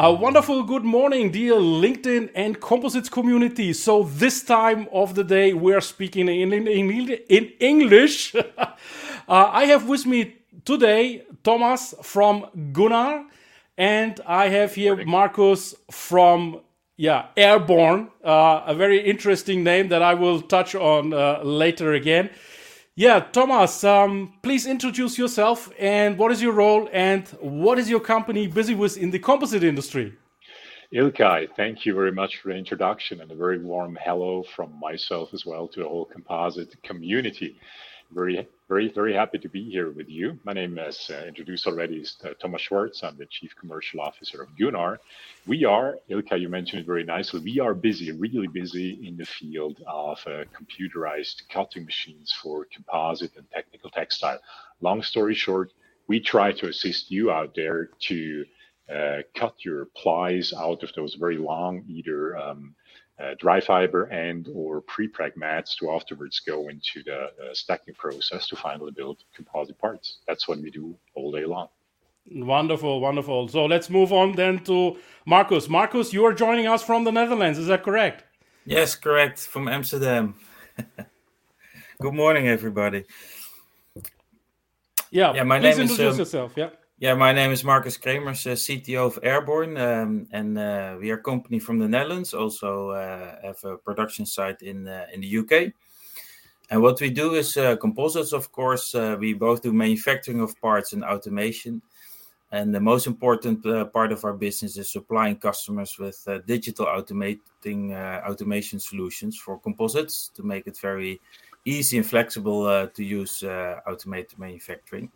A wonderful good morning, dear LinkedIn and Composites community. So, this time of the day, we're speaking in, in, in English. uh, I have with me today Thomas from Gunnar, and I have here Marcus from yeah Airborne, uh, a very interesting name that I will touch on uh, later again. Yeah, Thomas, um, please introduce yourself and what is your role and what is your company busy with in the composite industry? Ilkay, thank you very much for the introduction and a very warm hello from myself as well to the whole composite community. Very, very, very happy to be here with you. My name, as uh, introduced already, is uh, Thomas Schwartz. I'm the Chief Commercial Officer of Gunnar. We are, Ilka, you mentioned it very nicely, we are busy, really busy in the field of uh, computerized cutting machines for composite and technical textile. Long story short, we try to assist you out there to uh, cut your plies out of those very long, either um, uh, dry fiber and or pre-preg mats to afterwards go into the uh, stacking process to finally build composite parts. That's what we do all day long. Wonderful, wonderful. So let's move on then to Marcus. Marcus, you are joining us from the Netherlands. Is that correct? Yes, correct. From Amsterdam. Good morning, everybody. Yeah, yeah. My name is. Um, yourself. Yeah. Yeah, my name is Marcus Kremers, uh, CTO of Airborne, um, and uh, we are a company from the Netherlands. Also, uh, have a production site in uh, in the UK. And what we do is uh, composites, of course. Uh, we both do manufacturing of parts and automation. And the most important part of our business is supplying customers with digital automating automation solutions for composites to make it very easy and flexible to use automated manufacturing.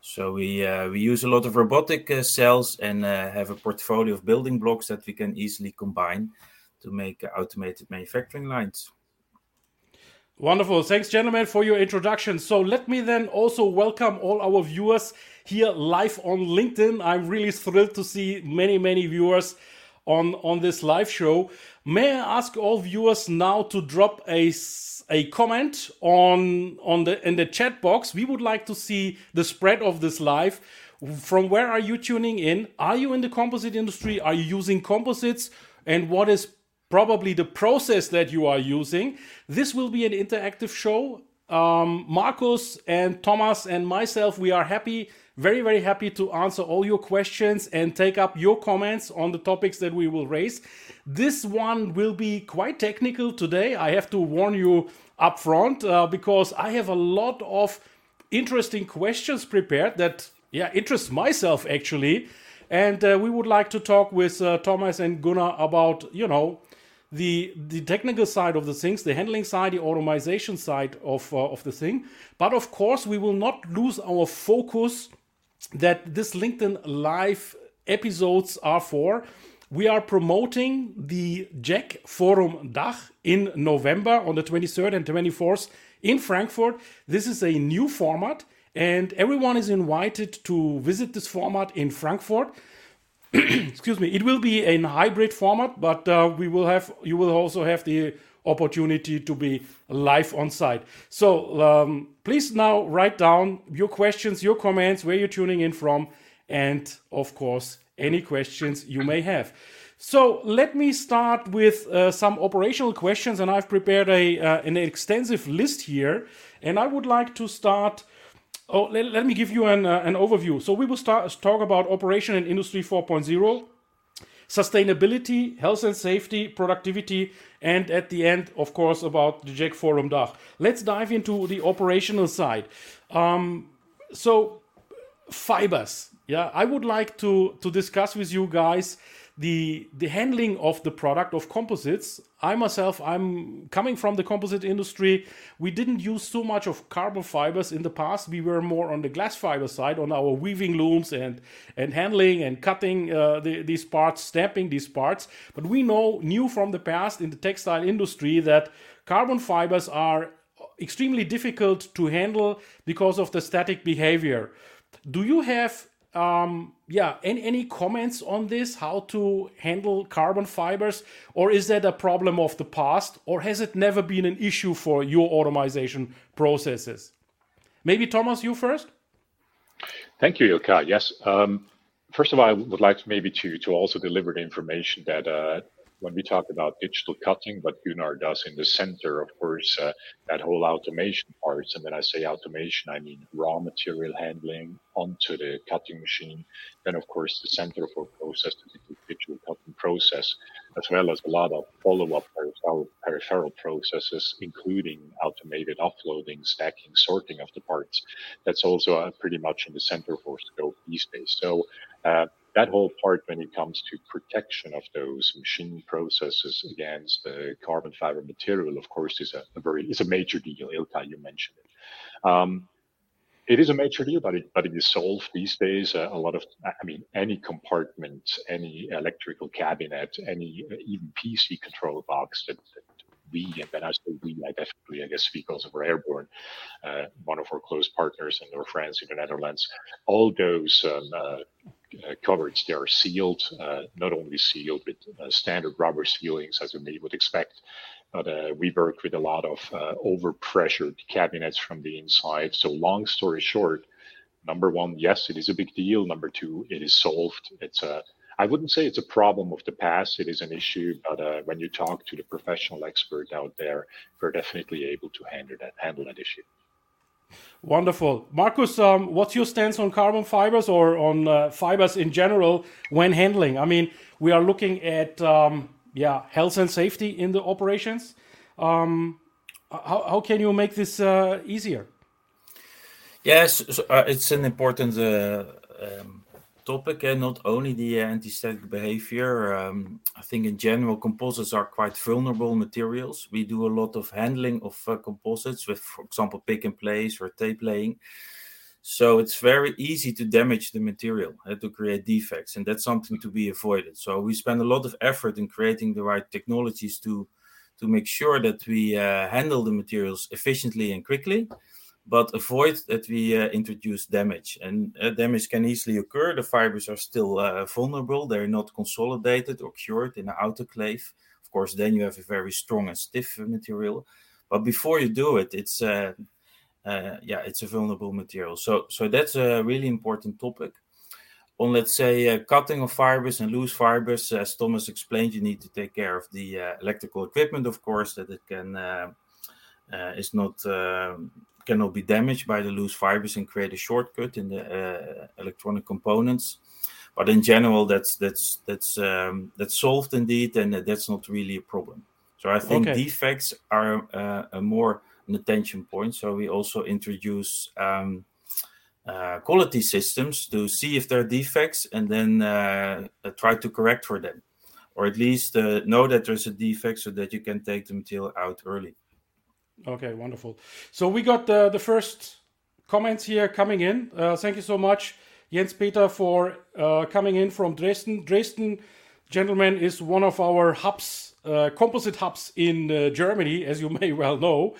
So we uh, we use a lot of robotic uh, cells and uh, have a portfolio of building blocks that we can easily combine to make automated manufacturing lines. Wonderful. Thanks, gentlemen, for your introduction. So let me then also welcome all our viewers here live on LinkedIn. I'm really thrilled to see many, many viewers on, on this live show. May I ask all viewers now to drop a a comment on on the in the chat box. We would like to see the spread of this live. From where are you tuning in? Are you in the composite industry? Are you using composites? And what is probably the process that you are using? This will be an interactive show. Um, Marcus and Thomas and myself, we are happy, very, very happy to answer all your questions and take up your comments on the topics that we will raise. This one will be quite technical today. I have to warn you up front uh, because I have a lot of interesting questions prepared that yeah interest myself actually and uh, we would like to talk with uh, Thomas and Gunnar about you know the the technical side of the things, the handling side, the automation side of uh, of the thing. But of course, we will not lose our focus that this LinkedIn live episodes are for we are promoting the JEC Forum Dach in November on the 23rd and 24th in Frankfurt. This is a new format, and everyone is invited to visit this format in Frankfurt. Excuse me. It will be a hybrid format, but uh, we will have you will also have the opportunity to be live on site. So um, please now write down your questions, your comments, where you're tuning in from, and of course any questions you may have. So let me start with uh, some operational questions, and I've prepared a uh, an extensive list here. And I would like to start. Oh, let, let me give you an uh, an overview. So we will start talk about operation in Industry 4.0, sustainability, health and safety, productivity, and at the end, of course, about the JEC Forum Dach. Let's dive into the operational side. Um, so fibers. Yeah, I would like to to discuss with you guys the the handling of the product of composites. I myself i'm coming from the composite industry. We didn't use so much of carbon fibers in the past. We were more on the glass fiber side on our weaving looms and and handling and cutting uh, the, these parts stamping these parts. But we know knew from the past in the textile industry that carbon fibers are extremely difficult to handle because of the static behavior. Do you have um, yeah, any, any comments on this? How to handle carbon fibers, or is that a problem of the past, or has it never been an issue for your automation processes? Maybe Thomas, you first. Thank you, Ilkay. Yes. Um, first of all, I would like maybe to to also deliver the information that uh, when we talk about digital cutting, what Gunnar does in the center, of course, uh, that whole automation parts. And when I say automation, I mean raw material handling onto the cutting machine. Then, of course, the center for process, the digital cutting process, as well as a lot of follow-up peripheral, peripheral processes, including automated offloading, stacking, sorting of the parts. That's also uh, pretty much in the center for scope these days. So uh, that whole part when it comes to protection of those machine processes against the carbon fiber material, of course, is a, a very is a major deal. Ilkay, you mentioned it. Um, it is a major deal, but it but it is solved these days. Uh, a lot of, I mean, any compartment, any electrical cabinet, any uh, even PC control box that, that we, and when I say we, I definitely, I guess, speak also for Airborne, uh, one of our close partners and our friends in the Netherlands. All those um, uh, uh, coverage. They are sealed, uh, not only sealed with uh, standard rubber sealings as you would expect, but uh, we work with a lot of uh, overpressured cabinets from the inside. So long story short, number one, yes, it is a big deal. Number two, it is solved. It's a I wouldn't say it's a problem of the past. It is an issue, but uh, when you talk to the professional expert out there, we're definitely able to handle that handle that issue. Wonderful. Marcus, um, what's your stance on carbon fibers or on uh, fibers in general when handling? I mean, we are looking at um, yeah health and safety in the operations. Um, how, how can you make this uh, easier? Yes, so, uh, it's an important uh, um, topic and not only the anti-static behavior. Um, I think in general, composites are quite vulnerable materials. We do a lot of handling of uh, composites with, for example, pick and place or tape laying. So it's very easy to damage the material uh, to create defects, and that's something to be avoided. So we spend a lot of effort in creating the right technologies to to make sure that we uh, handle the materials efficiently and quickly but avoid that we uh, introduce damage. And uh, damage can easily occur. The fibers are still uh, vulnerable, they're not consolidated or cured in an autoclave. Of course, then you have a very strong and stiff material. But before you do it, it's uh, uh, yeah, it's a vulnerable material. So, so that's a really important topic. On let's say uh, cutting of fibers and loose fibers, as Thomas explained, you need to take care of the electrical equipment, of course, that it can is not um, cannot be damaged by the loose fibers and create a shortcut in the uh, electronic components. But in general, that's that's that's um, that's solved indeed, and that's not really a problem. So I think okay. defects are uh, a more an attention point. So we also introduce um, uh, quality systems to see if there are defects and then uh, try to correct for them, or at least uh, know that there's a defect so that you can take the material out early. Okay, wonderful. So we got the, the first comments here coming in. Uh, thank you so much, Jens Peter, for uh, coming in from Dresden. Dresden, gentlemen, is one of our hubs, uh, composite hubs in uh, Germany, as you may well know.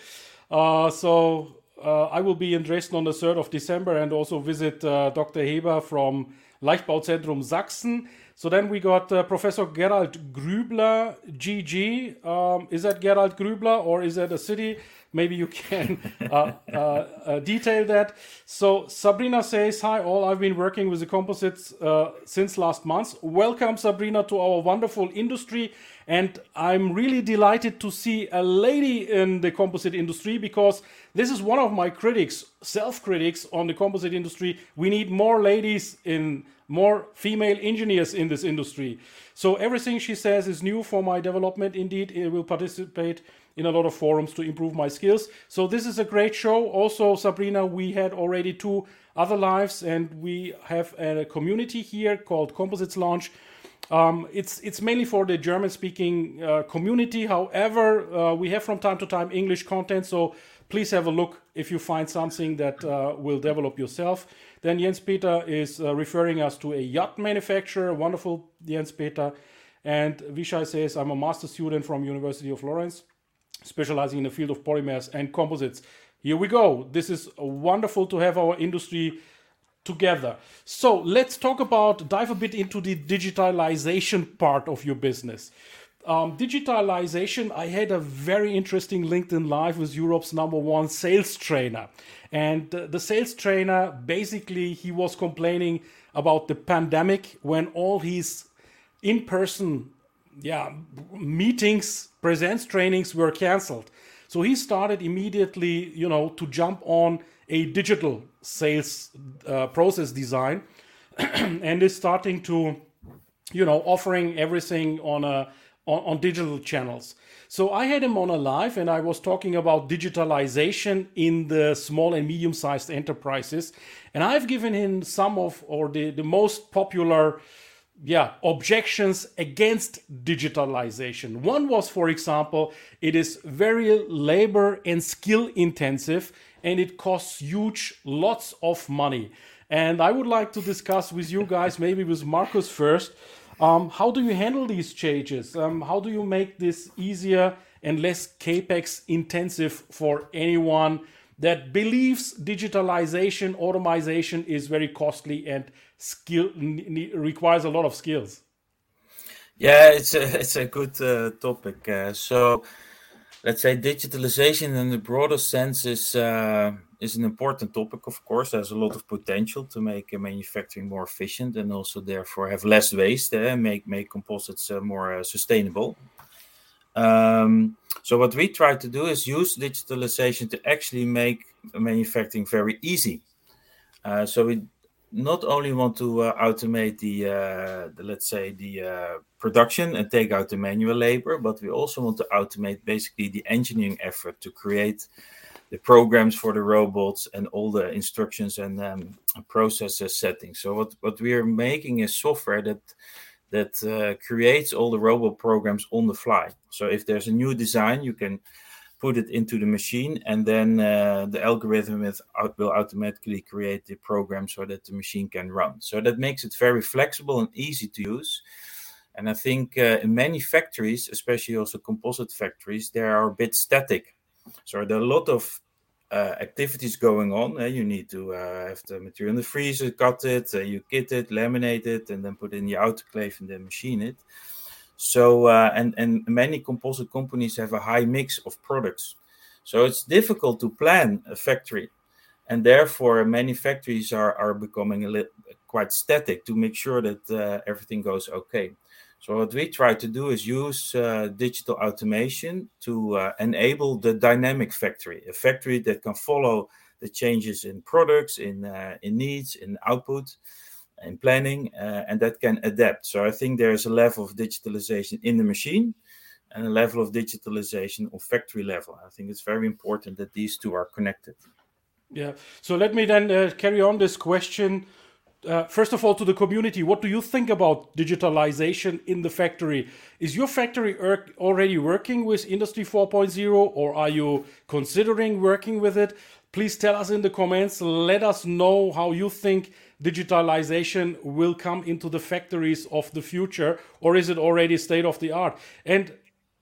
Uh, so uh, I will be in Dresden on the 3rd of December and also visit Dr. Heber from Leichtbauzentrum Sachsen. So then we got uh, Professor Gerald Grübler, GG. Um, is that Gerald Grübler or is that a city? Maybe you can uh, uh, uh, detail that. So Sabrina says, Hi, all. I've been working with the composites uh, since last month. Welcome, Sabrina, to our wonderful industry. And I'm really delighted to see a lady in the composite industry because this is one of my critics, self critics on the composite industry. We need more ladies in more female engineers in this industry. So everything she says is new for my development. Indeed, it will participate in a lot of forums to improve my skills. So this is a great show. Also, Sabrina, we had already two other lives, and we have a community here called Composites Lounge. Um, it's it's mainly for the German-speaking uh, community. However, uh, we have from time to time English content, so please have a look if you find something that uh, will develop yourself. Then Jens Peter is uh, referring us to a yacht manufacturer, wonderful Jens Peter. And Vishai says, I'm a master student from University of Lawrence, specializing in the field of polymers and composites. Here we go. This is wonderful to have our industry together. So let's talk about, dive a bit into the digitalization part of your business. Um, digitalization, I had a very interesting LinkedIn Live with Europe's number one sales trainer. And uh, the sales trainer basically he was complaining about the pandemic when all his in-person yeah meetings, presence trainings were cancelled. So he started immediately, you know, to jump on a digital sales uh, process design and is starting to, you know, offering everything on a on, on digital channels. So I had him on a live and I was talking about digitalization in the small and medium sized enterprises. And I've given him some of or the, the most popular yeah objections against digitalization one was for example it is very labor and skill intensive and it costs huge lots of money and i would like to discuss with you guys maybe with marcus first um, how do you handle these changes? Um, how do you make this easier and less capex intensive for anyone that believes digitalization, automation is very costly and skill requires a lot of skills? Yeah, it's a it's a good uh, topic. Uh, so, let's say digitalization in the broader sense is. Uh, is an important topic, of course. There's a lot of potential to make manufacturing more efficient and also therefore have less waste and uh, make make composites uh, more uh, sustainable. Um, so what we try to do is use digitalization to actually make manufacturing very easy. Uh, so we not only want to uh, automate the, uh, the, let's say the production and take out the manual labor, but we also want to automate basically the engineering effort to create the programs for the robots and all the instructions and um, processes settings. So what what we are making is software that that uh, creates all the robot programs on the fly. So if there's a new design, you can put it into the machine, and then uh, the algorithm will automatically create the program so that the machine can run. So that makes it very flexible and easy to use. And I think uh, in many factories, especially also composite factories, they are a bit static so there are a lot of uh, activities going on. Uh, you need to uh, have the material in the freezer, cut it, uh, you kit it, laminate it, and then put it in the autoclave and then machine it. So uh, and and many composite companies have a high mix of products. So it's difficult to plan a factory, and therefore many factories are are becoming a little quite static to make sure that uh, everything goes okay. So what we try to do is use uh, digital automation to uh, enable the dynamic factory, a factory that can follow the changes in products, in uh, in needs, in output, in planning, uh, and that can adapt. So I think there is a level of digitalization in the machine and a level of digitalization on factory level. I think it's very important that these two are connected. Yeah. So let me then uh, carry on this question uh, first of all, to the community, what do you think about digitalization in the factory? Is your factory already working with Industry 4.0 or are you considering working with it? Please tell us in the comments. Let us know how you think digitalization will come into the factories of the future or is it already state of the art? And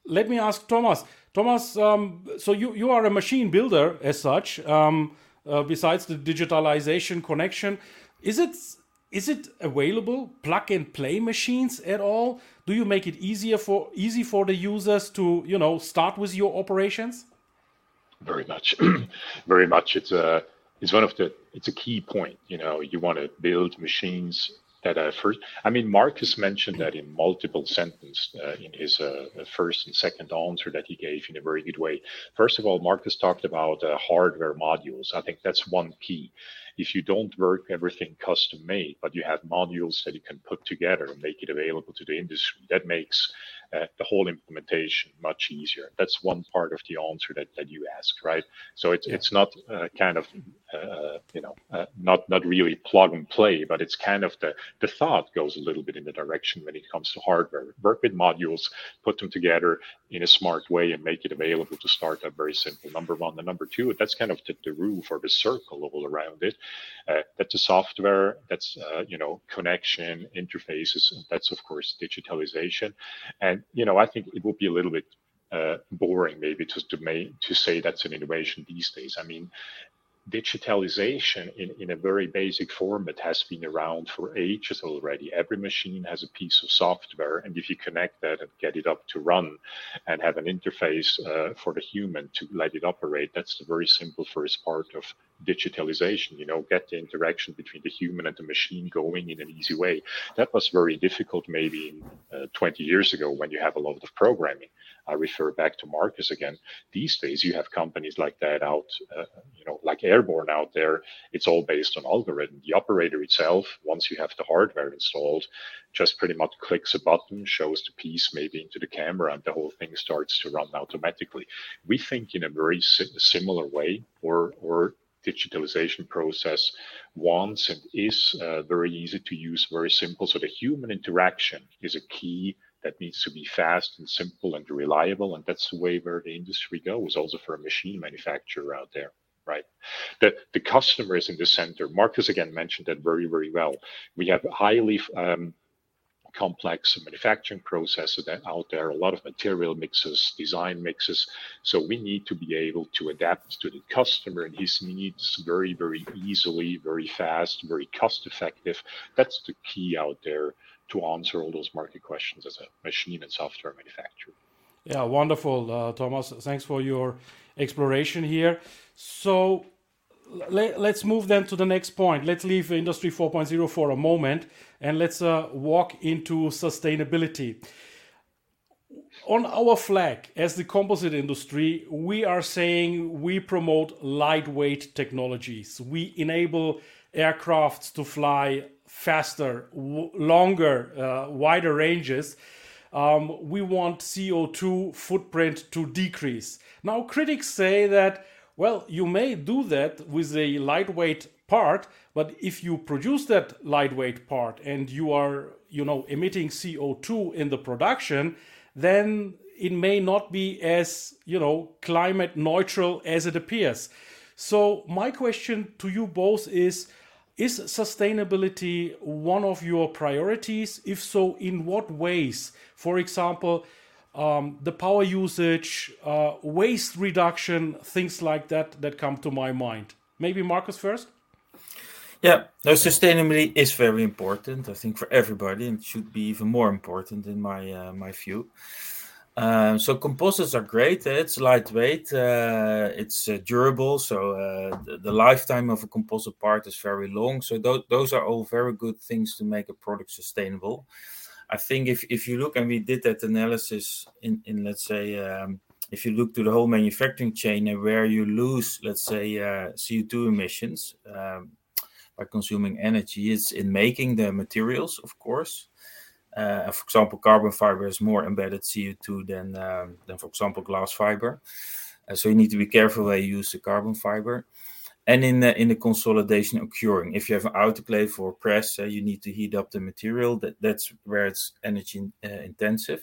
let me ask Thomas. Thomas, um, so you, you are a machine builder as such, um, uh, besides the digitalization connection. Is it is it available plug and play machines at all? Do you make it easier for easy for the users to you know start with your operations? Very much, very much. It's a it's one of the it's a key point. You know, you want to build machines that are first. I mean, Marcus mentioned that in multiple sentences uh, in his uh, first and second answer that he gave in a very good way. First of all, Marcus talked about uh, hardware modules. I think that's one key. If you don't work everything custom made, but you have modules that you can put together and make it available to the industry, that makes uh, the whole implementation much easier. That's one part of the answer that, that you asked, right? So it's yeah. it's not uh, kind of uh, you know uh, not not really plug and play, but it's kind of the the thought goes a little bit in the direction when it comes to hardware. Work with modules, put them together in a smart way, and make it available to start up very simple. Number one, and number two, that's kind of the, the roof or the circle all around it. Uh, that's the software. That's uh, you know connection interfaces. That's of course digitalization, and you know, I think it would be a little bit uh, boring maybe just to make to say that's an innovation these days. I mean, digitalization in, in a very basic format has been around for ages already. Every machine has a piece of software, and if you connect that and get it up to run and have an interface uh, for the human to let it operate, that's the very simple first part of digitalization. You know, get the interaction between the human and the machine going in an easy way. That was very difficult maybe uh, 20 years ago when you have a lot of programming. I refer back to Marcus again. These days, you have companies like that out, uh, you know, like Airborne out there. It's all based on algorithm. The operator itself, once you have the hardware installed, just pretty much clicks a button, shows the piece maybe into the camera, and the whole thing starts to run automatically. We think in a very si- similar way, or or digitalization process wants and is uh, very easy to use, very simple. So the human interaction is a key that needs to be fast and simple and reliable. And that's the way where the industry goes, also for a machine manufacturer out there. Right. The, the customer is in the center. Marcus again mentioned that very, very well. We have highly um, complex manufacturing processes out there, a lot of material mixes, design mixes. So we need to be able to adapt to the customer and his needs very, very easily, very fast, very cost effective. That's the key out there to answer all those market questions as a machine and software manufacturer. Yeah, wonderful, uh, Thomas. Thanks for your exploration here. So let, us move then to the next point. Let's leave Industry 4.0 for a moment and let's uh, walk into sustainability. On our flag, as the composite industry, we are saying we promote lightweight technologies. We enable aircrafts to fly faster, longer, uh, wider ranges. Um, we want CO2 footprint to decrease. Now, critics say that well, you may do that with a lightweight part, but if you produce that lightweight part and you are, you know, emitting CO2 in the production, then it may not be as, you know, climate neutral as it appears. So my question to you both is is sustainability one of your priorities? If so, in what ways? For example, um, the power usage, uh, waste reduction, things like that that come to my mind. Maybe Marcus first. Yeah, no, sustainability is very important. I think for everybody, and should be even more important in my uh, my view. Um, so composites are great. It's lightweight. Uh, it's uh, durable. So uh, the, the, lifetime of a composite part is very long. So th- those are all very good things to make a product sustainable. I think if, if you look and we did that analysis in, in let's say um, if you look to the whole manufacturing chain and where you lose let's say uh, CO2 emissions um, by consuming energy, it's in making the materials, of course. Uh, for example, carbon fiber has more embedded CO2 than um, than for example glass fiber. Uh, so you need to be careful where you use the carbon fiber and in the, in the consolidation or curing. If you have an autoclave or press, uh, you need to heat up the material. That that's where it's energy intensive.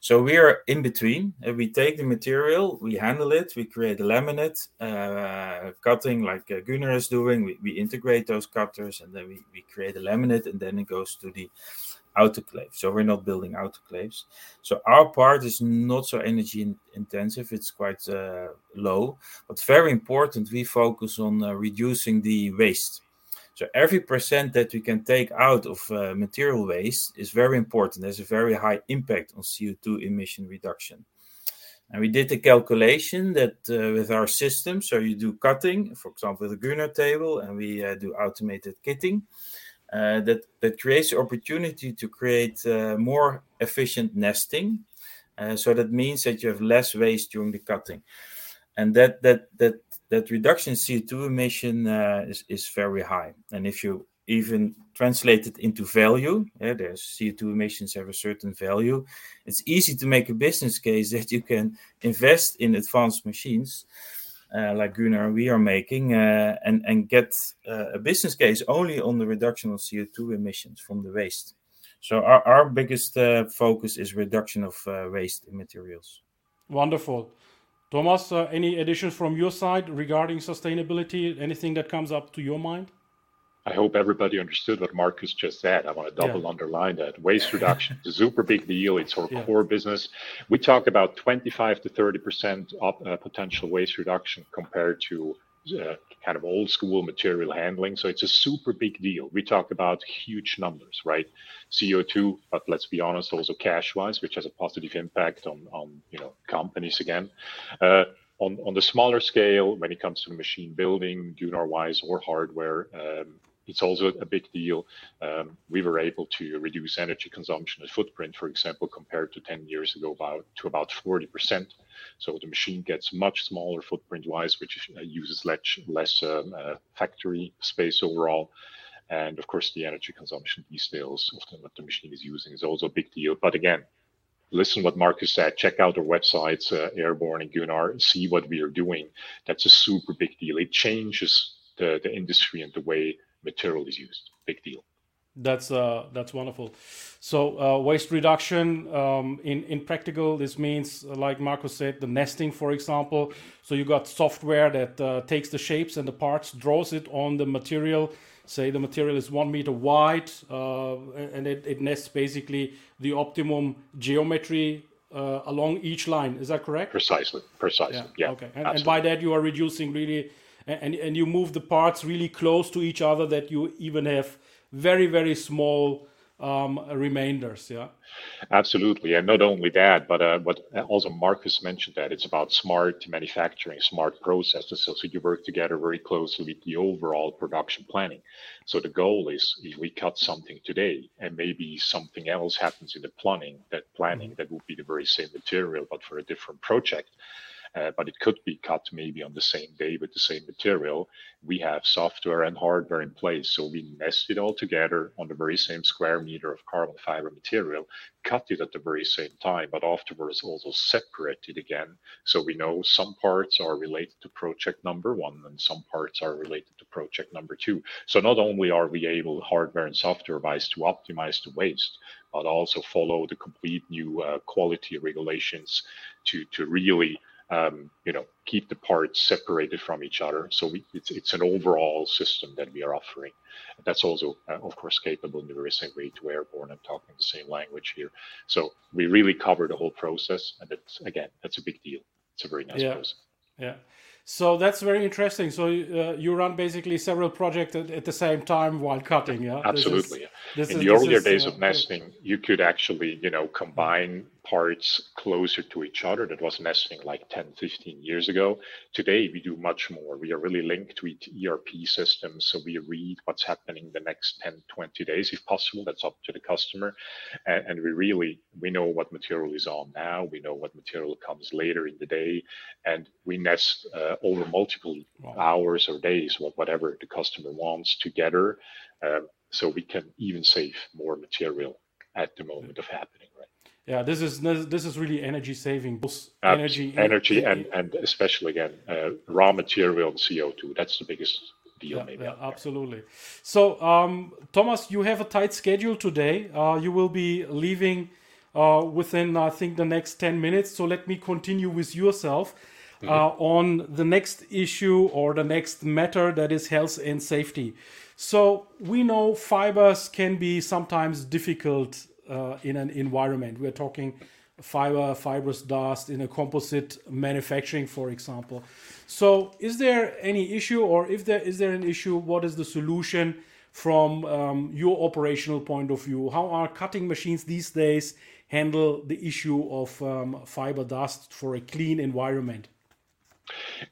So we are in between. We take the material, we handle it, we create a laminate uh, cutting like uh, Gunnar is doing. We, we integrate those cutters and then we, we create a laminate and then it goes to the autoclave. So we're not building autoclaves. So our part is not so energy in- intensive. It's quite uh, low, but very important. We focus on uh, reducing the waste. So every percent that we can take out of uh, material waste is very important. There's a very high impact on CO2 emission reduction. And we did the calculation that uh, with our system, so you do cutting, for example, with a Gunnar table, and we uh, do automated kitting uh, that that creates the opportunity to create uh, more efficient nesting. Uh, so that means that you have less waste during the cutting, and that that that that reduction in CO2 emission uh, is is very high. And if you even translate it into value, yeah, there's CO2 emissions have a certain value. It's easy to make a business case that you can invest in advanced machines uh, like Gunnar we are making uh, and and get uh, a business case only on the reduction of CO2 emissions from the waste. So our, our biggest uh, focus is reduction of uh, waste materials. Wonderful. Thomas, uh, any additions from your side regarding sustainability? Anything that comes up to your mind? I hope everybody understood what Marcus just said. I want to double yeah. underline that. Waste reduction is a super big deal. It's our yeah. core business. We talk about 25 to 30% up, uh, potential waste reduction compared to uh, kind of old school material handling. So it's a super big deal. We talk about huge numbers, right? CO2, but let's be honest, also cash wise, which has a positive impact on, on you know, companies again. Uh, on, on the smaller scale, when it comes to machine building, Gunnar wise or hardware, um, it's also a big deal. Um, we were able to reduce energy consumption and footprint, for example, compared to 10 years ago, about to about 40%. So the machine gets much smaller footprint-wise, which uh, uses less, less um, uh, factory space overall. And of course, the energy consumption days of what the machine is using is also a big deal. But again, listen what Marcus said. Check out our websites, uh, Airborne and Gunnar. See what we are doing. That's a super big deal. It changes the, the industry and the way material is used. Big deal. That's uh, that's wonderful. So uh, waste reduction um, in in practical, this means uh, like Marco said, the nesting, for example. So you got software that uh, takes the shapes and the parts, draws it on the material. Say the material is one meter wide, uh, and it, it nests basically the optimum geometry uh, along each line. Is that correct? Precisely. Precisely. Yeah. yeah okay. And, and, by that you are reducing really and, and you move the parts really close to each other that you even have very very small um, remainders yeah absolutely and not only that but uh, what also marcus mentioned that it's about smart manufacturing smart processes so, so you work together very closely with the overall production planning so the goal is if we cut something today and maybe something else happens in the planning that planning mm-hmm. that would be the very same material but for a different project uh, but it could be cut maybe on the same day with the same material. We have software and hardware in place. So we nest it all together on the very same square meter of carbon fiber material, cut it at the very same time, but afterwards also separate it again. So we know some parts are related to project number one and some parts are related to project number two. So not only are we able hardware and software wise to optimize the waste, but also follow the complete new uh, quality regulations to, to really um, you know, keep the parts separated from each other. So we, it's, it's an overall system that we are offering. That's also, uh, of course, capable in the very same way to airborne and talking the same language here. So we really cover the whole process, and that's again, that's a big deal. It's a very nice yeah. process. Yeah. So that's very interesting. So uh, you run basically several projects at, at, the same time while cutting, yeah? Absolutely. Is, In is, the earlier is, days uh, of nesting, you could actually, you know, combine parts closer to each other. That was nesting like 10, 15 years ago. Today, we do much more. We are really linked with ERP systems. So we read what's happening the next 10, 20 days, if possible. That's up to the customer. And, and we really, we know what material is on now. We know what material comes later in the day. And we nest uh, over multiple wow. hours or days, whatever the customer wants together. Um, so we can even save more material at the moment of happening yeah this is this is really energy saving energy energy and and especially again uh, raw material and co2 that's the biggest deal yeah, maybe yeah, absolutely. So um, thomas you have a tight schedule today. Uh, you will be leaving uh, within i think the next 10 minutes. So let me continue with yourself mm-hmm. Uh, on the next issue or the next matter that is health and safety. So we know fibers can be sometimes difficult uh, in an environment. We're talking fiber, fibrous dust in a composite manufacturing, for example. So, is there any issue, or if there is there an issue, what is the solution from um, your operational point of view? How are cutting machines these days handle the issue of um, fiber dust for a clean environment?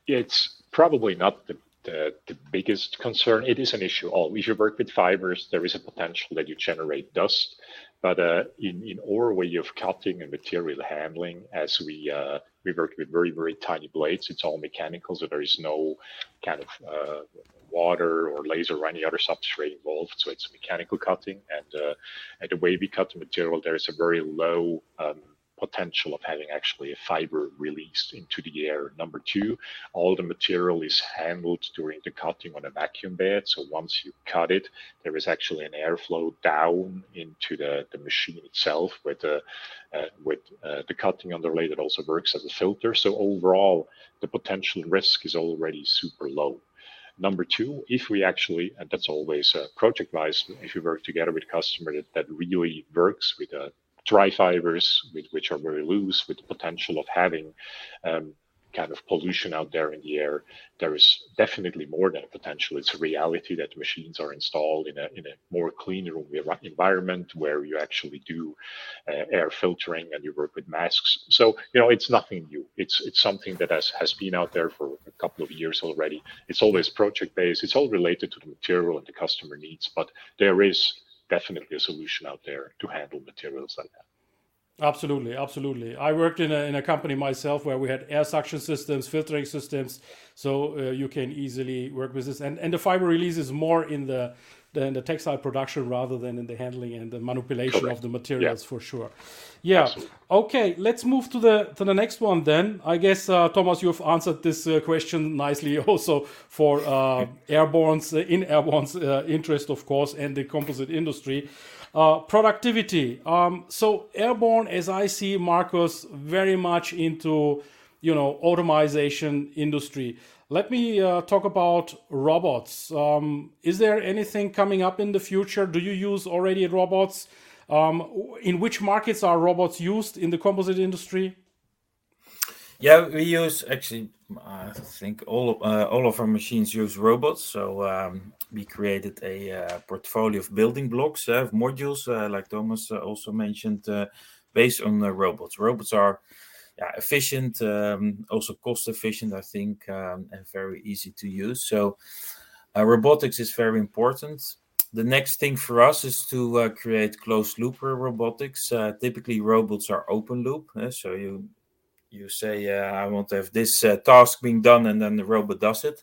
It's probably not the the, the biggest concern. It is an issue. All if you work with fibers, there is a potential that you generate dust. But uh, in in our way of cutting and material handling, as we uh, we work with very very tiny blades, it's all mechanical, so there is no kind of uh, water or laser or any other substrate involved. So it's mechanical cutting, and uh, and the way we cut the material, there is a very low um, potential of having actually a fiber released into the air. Number two, all the material is handled during the cutting on a vacuum bed. So once you cut it, there is actually an airflow down into the, the machine itself with the, uh, with uh, the cutting underlay that also works as a filter. So overall, the potential risk is already super low. Number two, if we actually, and that's always uh, project wise, if we work together with customer that, that really works with a dry fibers, with, which are very loose, with the potential of having um, kind of pollution out there in the air, there is definitely more than a potential. It's a reality that machines are installed in a in a more clean room environment where you actually do uh, air filtering and you work with masks. So you know it's nothing new. It's it's something that has has been out there for a couple of years already. It's always project based. It's all related to the material and the customer needs, but there is definitely a solution out there to handle materials like that. Absolutely, absolutely. I worked in a, in a company myself where we had air suction systems, filtering systems, so uh, you can easily work with this. And and the fiber release is more in the in the textile production rather than in the handling and the manipulation Correct. of the materials yeah. for sure. Yeah. Absolutely. Okay, let's move to the to the next one then. I guess uh, Thomas, you have answered this uh, question nicely also for uh, airborne's uh, in airborne's uh, interest, of course, and the composite industry. Uh, productivity. Um, so airborne, as I see, Marcus, very much into you know automation industry. Let me uh, talk about robots. Um, is there anything coming up in the future? Do you use already robots? Um, in which markets are robots used in the composite industry? Yeah, we use actually. I think all uh, all of our machines use robots. So um, we created a uh, portfolio of building blocks, uh, of modules, uh, like Thomas uh, also mentioned, based on the robots. Robots are yeah, efficient, um, also cost efficient, I think, um, and very easy to use. So robotics is very important. The next thing for us is to create closed loop robotics. typically, robots are open loop, so you you say, uh, I want to have this uh, task being done, and then the robot does it.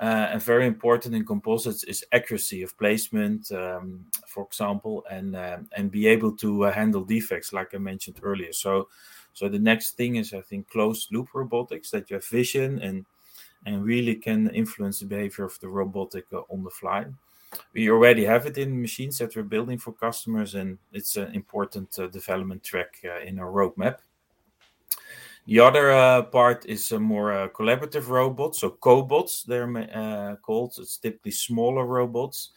Uh, and very important in composites is accuracy of placement, um, for example, and um, and be able to uh, handle defects, like I mentioned earlier. So, so the next thing is, I think, closed loop robotics that you have vision and and really can influence the behavior of the robotic uh, on the fly. We already have it in machines that we're building for customers, and it's an important uh, development track in our roadmap. The other uh, part is a more uh, collaborative robot, so cobots they're uh, called. It's typically smaller robots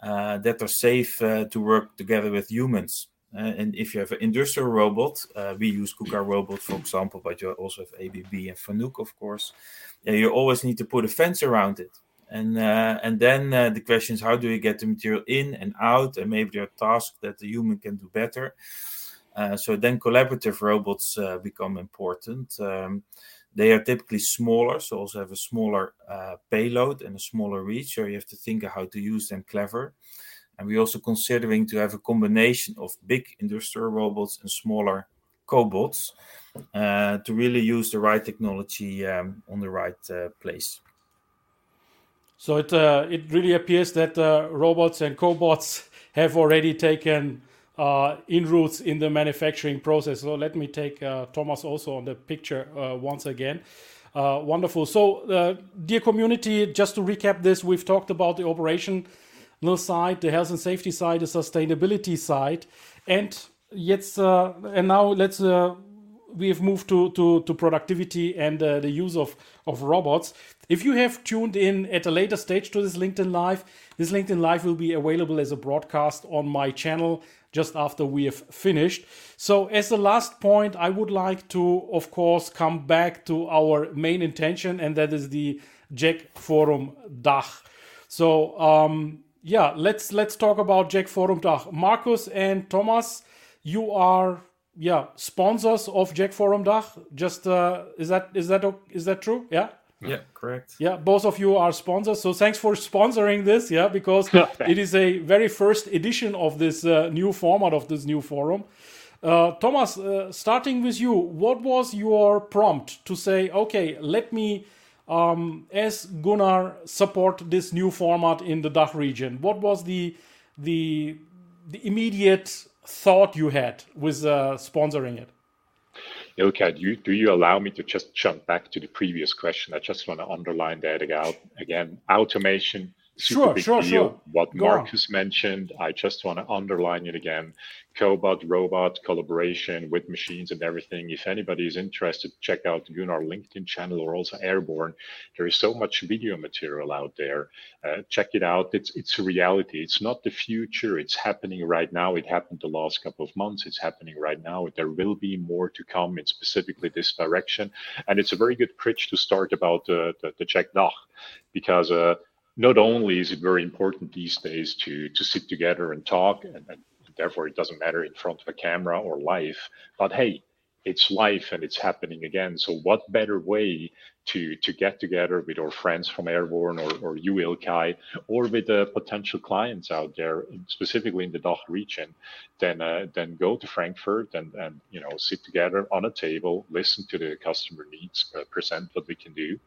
uh, that are safe uh, to work together with humans. Uh, and if you have an industrial robot, we use KUKA robot, for example, but you also have ABB and Fanuc, of course. Yeah, you always need to put a fence around it. And and then the question is, how do you get the material in and out? And maybe there are tasks that the human can do better. Uh, so then collaborative robots uh, become important. Um, they are typically smaller, so also have a smaller uh, payload and a smaller reach. So you have to think how to use them clever. And we're also considering to have a combination of big industrial robots and smaller cobots uh, to really use the right technology um, on the right uh, place. So it uh, it really appears that robots and cobots have already taken uh, inroads in the manufacturing process. So let me take uh, Thomas also on the picture uh, once again. Uh, wonderful. So, uh, dear community, just to recap this, we've talked about the operational side, the health and safety side, the sustainability side, and yet, uh, and now let's we have moved to, to, to productivity and uh, the use of, of robots. If you have tuned in at a later stage to this LinkedIn Live, this LinkedIn Live will be available as a broadcast on my channel just after we have finished. So, as the last point, I would like to, of course, come back to our main intention, and that is the JEC Forum Dach. So, um, yeah, let's let's talk about JEC Forum Dach. Marcus and Thomas, you are yeah sponsors of JEC Forum Dach. Just uh, is that is that is that true? Yeah. Yeah, correct. Yeah, both of you are sponsors. So thanks for sponsoring this. Yeah, because it is a very first edition of this uh, new format of this new forum. Uh, Thomas, uh, starting with you, what was your prompt to say, okay, let me, um, as Gunnar, support this new format in the DACH region? What was the the the immediate thought you had with uh, sponsoring it? Okay, do you, do you allow me to just jump back to the previous question? I just want to underline that again. Automation super sure, big sure, deal. Sure. What Go Marcus on. mentioned, I just want to underline it again. Cobot, robot, collaboration with machines and everything. If anybody is interested, check out Gunnar LinkedIn channel or also Airborne. There is so much video material out there. Uh, check it out. It's it's a reality. It's not the future. It's happening right now. It happened the last couple of months. It's happening right now. There will be more to come in specifically this direction. And it's a very good bridge to start about uh, the, the JEC DACH because uh, not only is it very important these days to to sit together and talk, and, and therefore it doesn't matter in front of a camera or live, but hey, it's life and it's happening again. So what better way to to get together with our friends from Airborne or, or you or with the potential clients out there, specifically in the DACH region, than uh, than go to Frankfurt and and you know sit together on a table, listen to the customer needs, uh, present what we can do,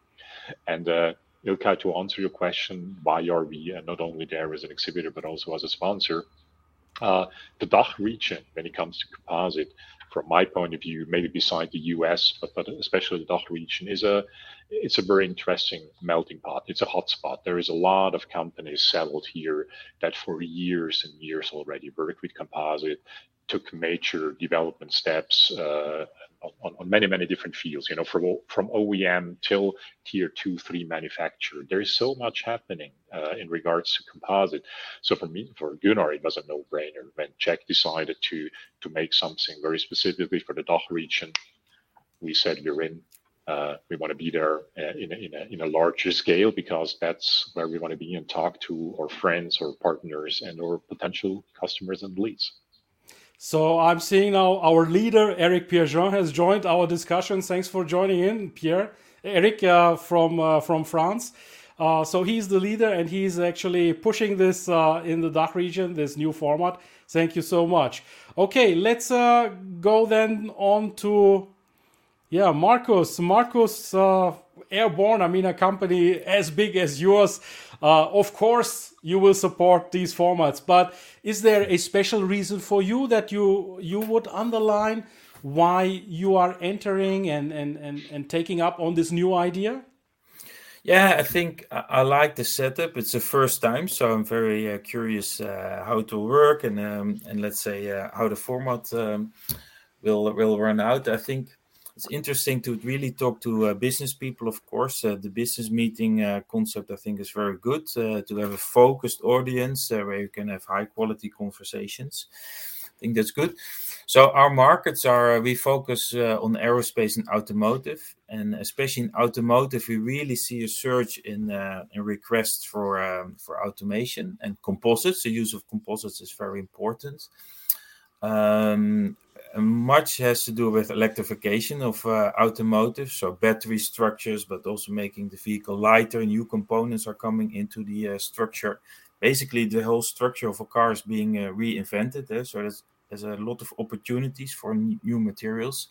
and uh, Ilkay, to answer your question, why are we not only there as an exhibitor but also as a sponsor? Uh, the DACH region, when it comes to composite, from my point of view, maybe beside the US, but, but especially the DACH region, is a it's a very interesting melting pot. It's a hotspot. There is a lot of companies settled here that for years and years already work with composite, took major development steps uh, on, on, many many different fields you know from from OEM till tier two three manufacturer. There is so much happening uh, in regards to composite. So for me for Gunnar it was a no-brainer when JEC decided to to make something very specifically for the DACH region. We said we're in uh, we want to be there uh, in, a, in, a, in a larger scale because that's where we want to be and talk to our friends or partners and or potential customers and leads so I'm seeing now our leader, Eric Pierrejean, has joined our discussion. Thanks for joining in, Pierre. Eric uh, from, uh, from France. Uh, so he's the leader and he's actually pushing this uh, in the DACH region, this new format. Thank you so much. Okay, let's uh, go then on to, yeah, Marcus. Marcus uh, Airborne, I mean, a company as big as yours. Uh, of course, you will support these formats, but is there a special reason for you that you you would underline why you are entering and and and, and taking up on this new idea? Yeah, I think I like the setup. It's the first time, so I'm very uh, curious uh, how it will work and um, and let's say uh, how the format um, will will run out. I think it's interesting to really talk to uh, business people of course. Uh, the business meeting uh, concept i think is very good uh, to have a focused audience uh, where you can have high quality conversations. I think that's good. So our markets are uh, we focus on aerospace and automotive and especially in automotive we really see a surge in in requests for um, for automation and composites. The use of composites is very important. Um, much has to do with electrification of uh, automotive, so battery structures, but also making the vehicle lighter. New components are coming into the uh, structure. Basically, the whole structure of a car is being uh, reinvented. Eh? So there's, there's, a lot of opportunities for new materials,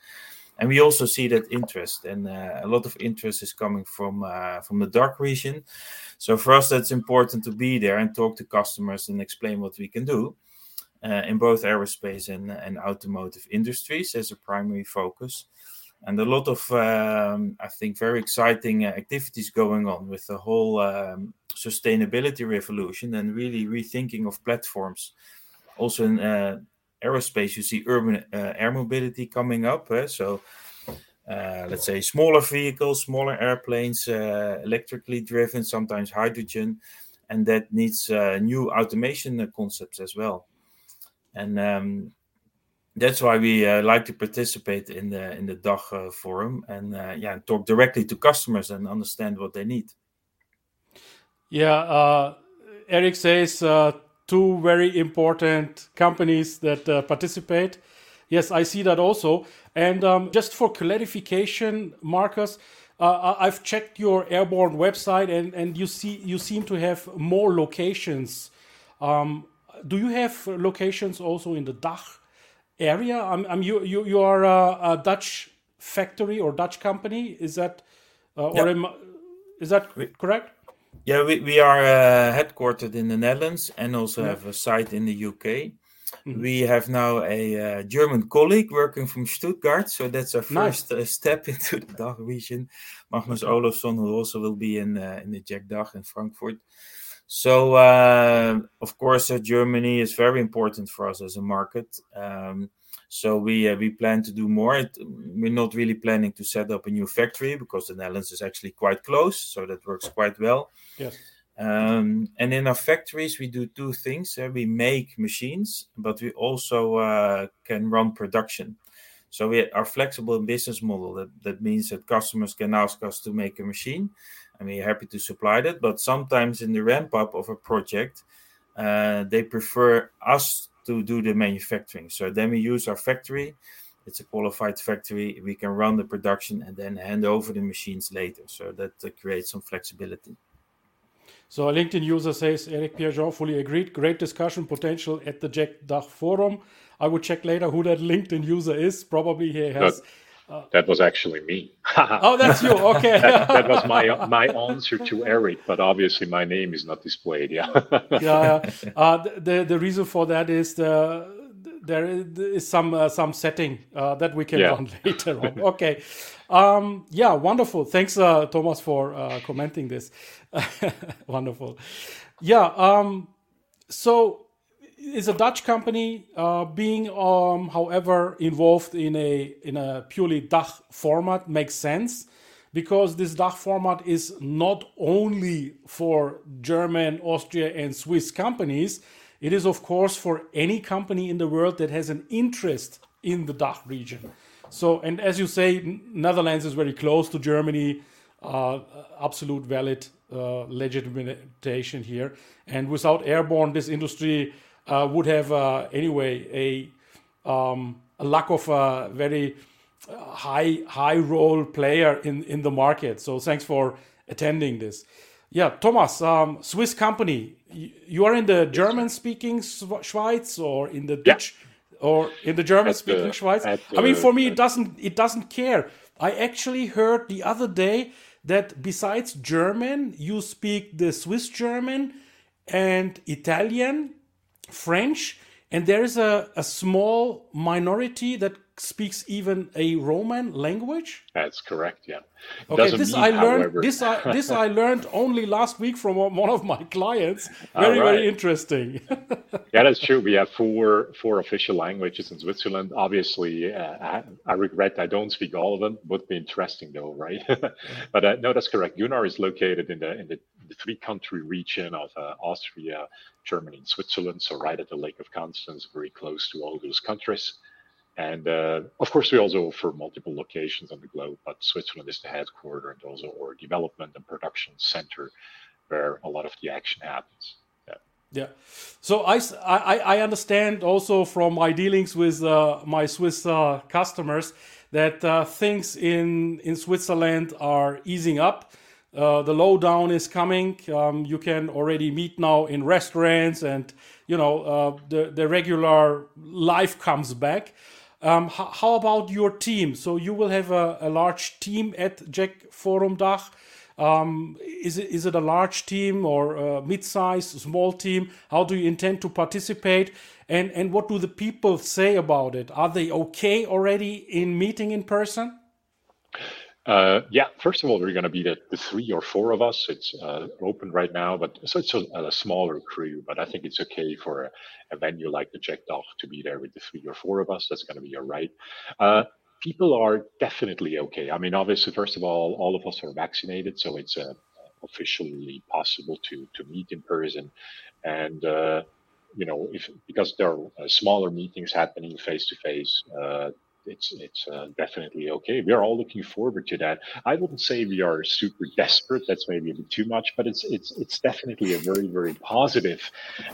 and we also see that interest, and uh, a lot of interest is coming from uh, from the DACH region. So for us, that's important to be there and talk to customers and explain what we can do uh, in both aerospace and, and automotive industries as a primary focus. And a lot of, um, I think, very exciting uh, activities going on with the whole um, sustainability revolution and really rethinking of platforms. Also in uh, aerospace, you see urban uh, air mobility coming up. Eh? So, uh, let's say smaller vehicles, smaller airplanes, uh, electrically driven, sometimes hydrogen, and that needs uh, new automation concepts as well and um, that's why we uh, like to participate in the in the DACH uh, forum and uh, yeah, talk directly to customers and understand what they need. Yeah, uh, Eric says uh, two very important companies that uh, participate. Yes, I see that also. And um, just for clarification, Marcus, I've checked your airborne website, and and you see you seem to have more locations. Um, do you have locations also in the DACH area? I'm, I'm you you you are a, a Dutch factory or Dutch company. Is that uh, or am, is that correct? Yeah, we, we are uh, headquartered in the Netherlands and also yeah. have a site in the UK. Mm-hmm. We have now a uh, German colleague working from Stuttgart, so that's our first nice. uh, step into the DACH region. Magnus Olofsson, who also will be in uh, in the DACH in Frankfurt. So, uh, of course, uh, Germany is very important for us as a market. Um, so we uh, we plan to do more. It, we're not really planning to set up a new factory because the Netherlands is actually quite close, so that works quite well. Yes. Um, and in our factories, we do two things. Uh, we make machines, but we also uh, can run production. So we are flexible business model. That, that means that customers can ask us to make a machine, and we're happy to supply that. But sometimes in the ramp up of a project, uh, they prefer us to do the manufacturing. So then we use our factory. It's a qualified factory. We can run the production and then hand over the machines later. So that uh, creates some flexibility. So a LinkedIn user says, Eric Pierrejean fully agreed. Great discussion potential at the JEC DACH forum. I will check later who that LinkedIn user is. Probably he has. That, that was actually me. oh, that's you. Okay. that, that, was my my answer to Eric, but obviously my name is not displayed. Yeah. yeah. Uh, the the reason for that is the there is some uh, some setting uh, that we can yeah. run later on. Okay, um, yeah, wonderful. Thanks, uh, Thomas, for uh, commenting this. wonderful. Yeah. Um, so, is a Dutch company uh, being, um, however, involved in a in a purely DACH format makes sense because this DACH format is not only for German, Austria, and Swiss companies it is, of course, for any company in the world that has an interest in the DACH region. So, and as you say, Netherlands is very close to Germany. Uh, absolute valid uh, legitimation here. And without airborne, this industry uh, would have uh, anyway a um, a lack of a very uh, high high role player in in the market. So thanks for attending this. Yeah, Thomas, um, Swiss company. You are in the German-speaking Schweiz or in the Dutch yeah. or in the German-speaking Schweiz. I mean, for me, it doesn't it doesn't care. I actually heard the other day that besides German, you speak the Swiss German and Italian, French, and there is a, a small minority that speaks even a Roman language. That's correct. Yeah. Okay. Doesn't this mean, I learned. However... this I this I learned only last week from one of my clients. Very right. very interesting. yeah, that's true. We have four four official languages in Switzerland. Obviously, uh, I, I, regret I don't speak all of them. Would be interesting though, right? but uh, no, that's correct. Gunnar is located in the in the, the three country region of uh, Austria, Germany, and Switzerland. So right at the Lake of Constance, very close to all those countries. And uh, of course, we also offer multiple locations on the globe, but Switzerland is the headquarter and also our development and production center where a lot of the action happens. Yeah. yeah. So I, I, I understand also from my dealings with uh, my Swiss uh, customers that uh, things in, in Switzerland are easing up. Uh, the lowdown is coming. Um, you can already meet now in restaurants, and you know uh, the the regular life comes back. Um, how, how, about your team? So you will have a, a large team at JEC Forum DACH. Um, is it is it a large team or a mid-size, small team? How do you intend to participate? And and what do the people say about it? Are they okay already in meeting in person? Uh, yeah, first of all, we're going to be the, the, three or four of us. It's uh, open right now, but so it's a, a, smaller crew. But I think it's okay for a, a, venue like the DACH to be there with the three or four of us. That's going to be all right. Uh, people are definitely okay. I mean, obviously, first of all, all of us are vaccinated, so it's uh, officially possible to to meet in person, and uh, you know, if because there are uh, smaller meetings happening face to face it's it's uh, definitely okay. We are all looking forward to that. I wouldn't say we are super desperate. That's maybe a bit too much, but it's it's it's definitely a very very positive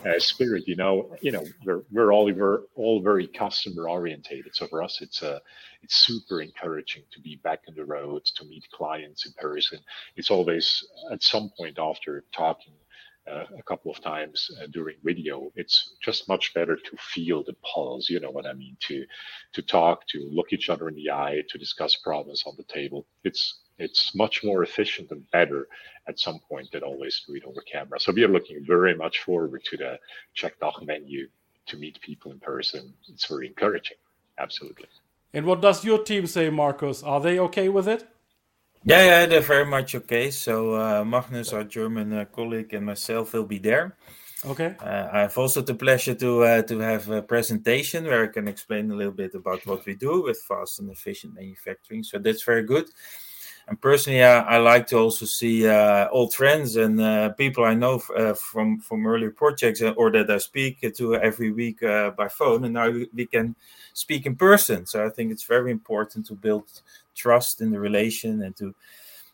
uh, spirit. You know, you know, we're we're all we're all very customer orientated. So for us, it's uh, it's super encouraging to be back on the road to meet clients in person. It's always at some point after talking a couple of times uh, during video it's just much better to feel the pulse you know what i mean? To to talk to look each other in the eye to discuss problems on the table. It's it's much more efficient and better at some point than always it over camera. So we are looking very much forward to the JEC DACH menu to meet people in person. It's very encouraging. Absolutely. And what does your team say Marcos? are they okay with it yeah, yeah, they're very much okay. So uh, Magnus, our German uh, colleague, and myself will be there. Okay. Uh, I have also the pleasure to uh, to have a presentation where I can explain a little bit about what we do with fast and efficient manufacturing. So that's very good. And personally, I, I like to also see uh, old friends and uh, people I know from from earlier projects or that I speak to every week by phone, and now we can speak in person. So I think it's very important to build trust in the relation and to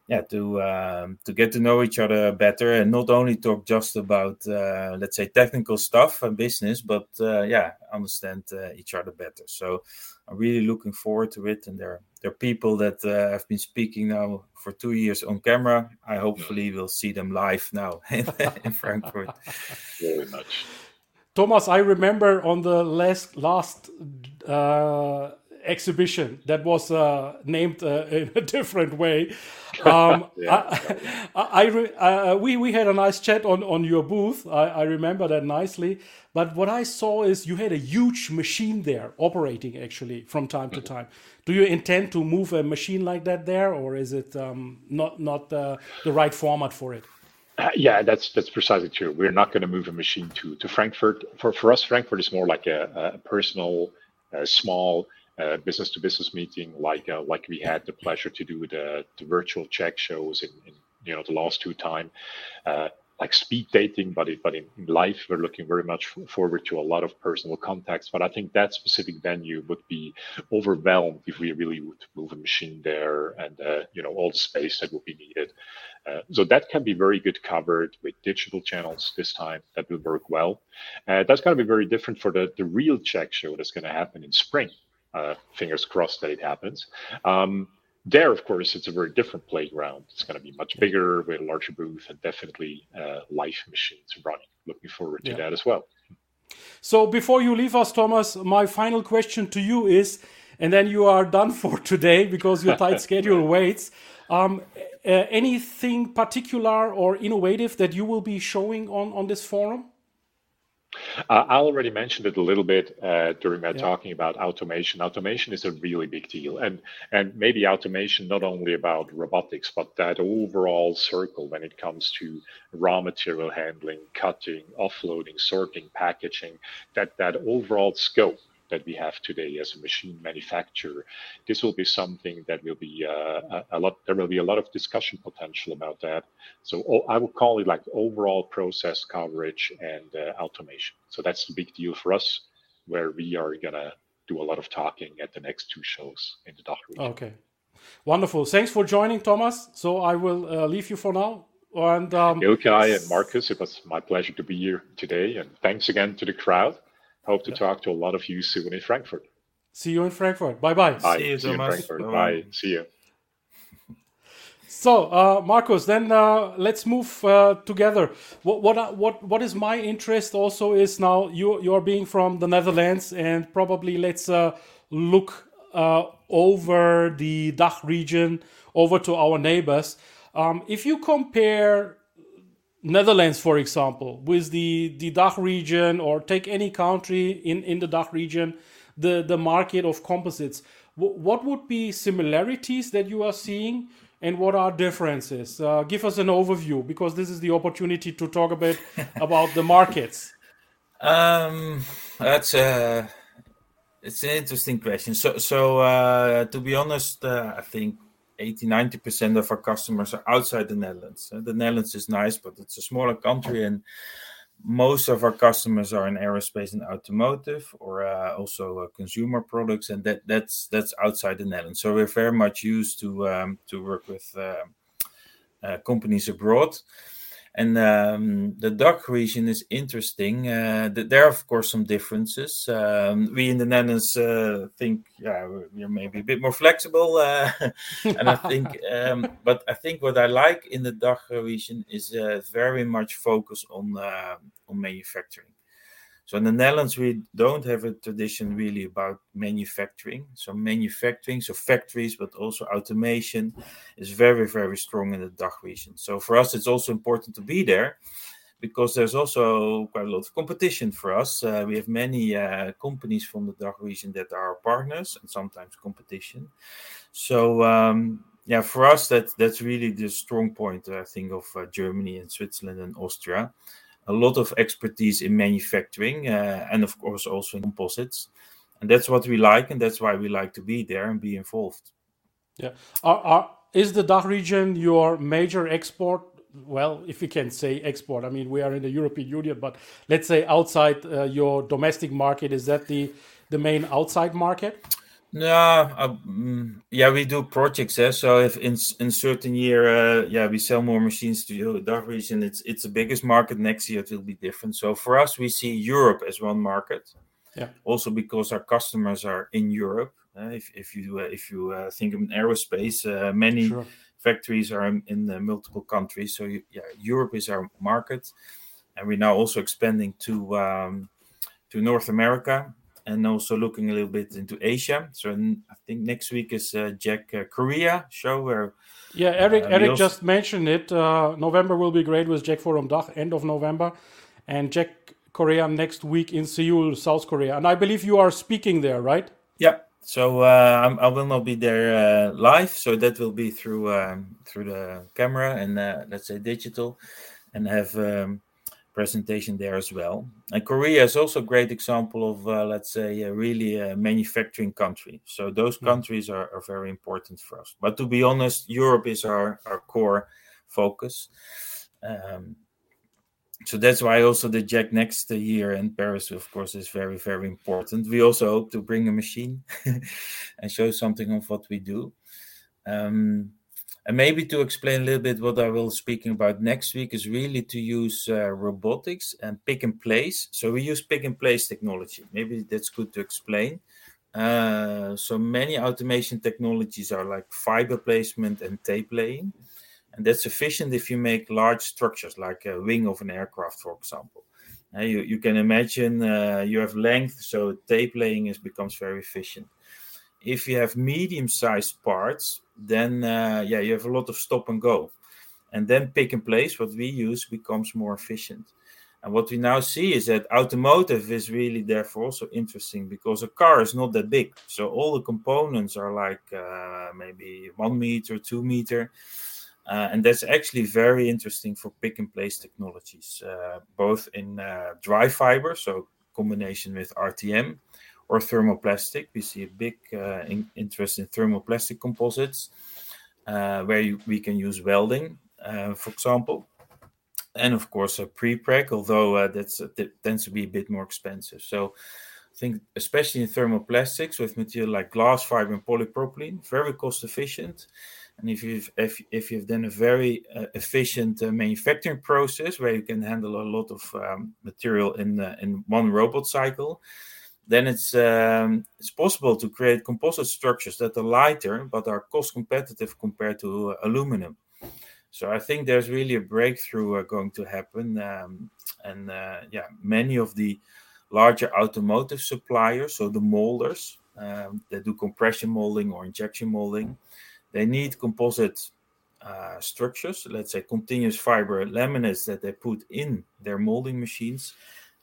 yeah to um, to get to know each other better. And not only talk just about uh, let's say technical stuff and business but uh, yeah understand uh, each other better. So i'm really looking forward to it. And there there are people that uh, have been speaking now for two years on camera. I hopefully will see them live now in, in frankfurt. Very much. Thomas i remember on the last last uh, exhibition that was uh, named uh, in a different way. Um, yeah. I, I, I uh, we we had a nice chat on on your booth. I, I, remember that nicely. But what I saw is you had a huge machine there operating actually from time to time. Do you intend to move a machine like that there, or is it um, not not uh, the right format for it? Uh, yeah, that's that's precisely true. We're not going to move a machine to to Frankfurt. For for us, Frankfurt is more like a, a personal, small business to business meeting like uh, like we had the pleasure to do the, the virtual JEC shows in, in you know the last two time. Uh, like speed dating but it, but in, in, life we're looking very much forward to a lot of personal contacts. But i think that specific venue would be overwhelmed if we really would move a machine there and uh, you know all the space that would be needed. Uh, so that can be very good covered with digital channels this time. That will work well. Uh, that's going to be very different for the, the real JEC show that's going to happen in spring uh, fingers crossed that it happens. Um, there, of course, it's a very different playground. It's going to be much bigger with a larger booth and definitely uh, live machines running. Looking forward to yeah. that as well. So, before you leave us, Thomas, my final question to you is, and then you are done for today because your tight schedule waits. Um, uh, anything particular or innovative that you will be showing on on this forum? Uh, I already mentioned it a little bit uh, during my yeah. talking about automation. Automation is a really big deal, and and maybe automation not only about robotics, but that overall circle when it comes to raw material handling, cutting, offloading, sorting, packaging. That that overall scope that we have today as a machine manufacturer. This will be something that will be uh, a, lot. There will be a lot of discussion potential about that. So oh, I would call it like overall process coverage and uh, automation. So that's the big deal for us, where we are gonna do a lot of talking at the next two shows in the DACH region. Okay, wonderful. Thanks for joining, Thomas. So I will uh, leave you for now. And um, Ilkay and Marcus, it was my pleasure to be here today, and thanks again to the crowd. Hope to talk to a lot of you soon in Frankfurt. See you in Frankfurt. Bye bye. Bye. See you, See you in Frankfurt. Bye. bye. See you. So, uh, Marcus, then uh, let's move uh, together. What, what what what is my interest also is now you you are being from the Netherlands and probably let's uh, look uh, over the DACH region over to our neighbors. Um, if you compare Netherlands, for example, with the, the DACH region, or take any country in, in the DACH region, the, the market of composites, w- what would be similarities that you are seeing and what are differences? Uh, give us an overview because this is the opportunity to talk a bit about the markets. Um, that's a it's an interesting question. So, so uh, to be honest, uh, I think 80 90% of our customers are outside the Netherlands. Uh, the Netherlands is nice, but it's a smaller country, and most of our customers are in aerospace and automotive or uh, also uh, consumer products and that that's that's outside the netherlands so we're very much used to um, to work with uh, uh companies abroad and um, the DACH region is interesting. Uh, there are, of course, some differences. Um, we in the Netherlands uh, think, yeah, we're maybe a bit more flexible, uh, and I think, um, but I think what I like in the DACH region is uh, very much focus on uh, on manufacturing. So in the Netherlands, we don't have a tradition really about manufacturing. So manufacturing, so factories, but also automation is very, very strong in the DACH region. So for us, it's also important to be there because there's also quite a lot of competition for us. Uh, we have many uh, companies from the DACH region that are partners and sometimes competition. So um, yeah, for us, that that's really the strong point, I think, of uh, Germany and Switzerland and Austria a lot of expertise in manufacturing uh, and of course also in composites. And that's what we like and that's why we like to be there and be involved. Yeah. Are, are, is the DACH region your major export? Well if you can say export i mean we are in the european union but let's say outside uh, your domestic market is that the the main outside market no, uh, mm, yeah, we do projects. Eh? So if in in certain year, uh, yeah, we sell more machines to the DACH region, it's it's the biggest market. Next year it will be different. So for us, we see Europe as one market. Yeah. Also because our customers are in Europe. Uh, if if you uh, if you uh, think of an aerospace, uh, many sure. factories are in, in multiple countries. So you, yeah, Europe is our market, and we're now also expanding to um, to North America and also looking a little bit into Asia. So I think next week is uh, JEC uh, Korea show where. Yeah, Eric. Uh, Eric also... just mentioned it. Uh, November will be great with JEC Forum DACH end of November, and JEC Korea next week in Seoul, South Korea. And I believe you are speaking there, right? Yeah. So uh, I will not be there uh, live, so that will be through um, through the camera and let's say digital, and have. Um, presentation there as well. And Korea is also a great example of, uh, let's say, a really a manufacturing country. So those mm. countries are, are very important for us. But to be honest, Europe is our, our core focus. Um, so that's why also the JEC next year in Paris, of course, is very, very important. We also hope to bring a machine and show something of what we do. Um, and maybe to explain a little bit what I will speaking about next week is really to use uh, robotics and pick and place. So we use pick and place technology. Maybe that's good to explain. Uh, so many automation technologies are like fiber placement and tape laying, and that's efficient if you make large structures like a wing of an aircraft, for example. Uh, you, you can imagine uh, you have length, so tape laying is becomes very efficient if you have medium-sized parts, then uh, yeah, you have a lot of stop and go, and then pick and place. What we use becomes more efficient. And what we now see is that automotive is really therefore also interesting because a car is not that big. So all the components are like uh, maybe one meter, two meter. Uh, and that's actually very interesting for pick and place technologies, uh, both in uh, dry fiber, so combination with RTM, or thermoplastic. We see a big uh, in, interest in thermoplastic composites, uh, where you, we can use welding, uh, for example, and of course a pre-preg, although uh, that's that tends to be a bit more expensive. So. I think especially in thermoplastics with material like glass fiber and polypropylene, very cost efficient. And if you've if, if you've done a very uh, efficient uh, manufacturing process where you can handle a lot of um, material in uh, in one robot cycle, then it's um, it's possible to create composite structures that are lighter but are cost competitive compared to uh, aluminum. So I think there's really a breakthrough uh, going to happen, um, and uh, yeah, many of the larger automotive suppliers, so the molders um, that do compression molding or injection molding, they need composite uh, structures, let's say continuous fiber laminates that they put in their molding machines,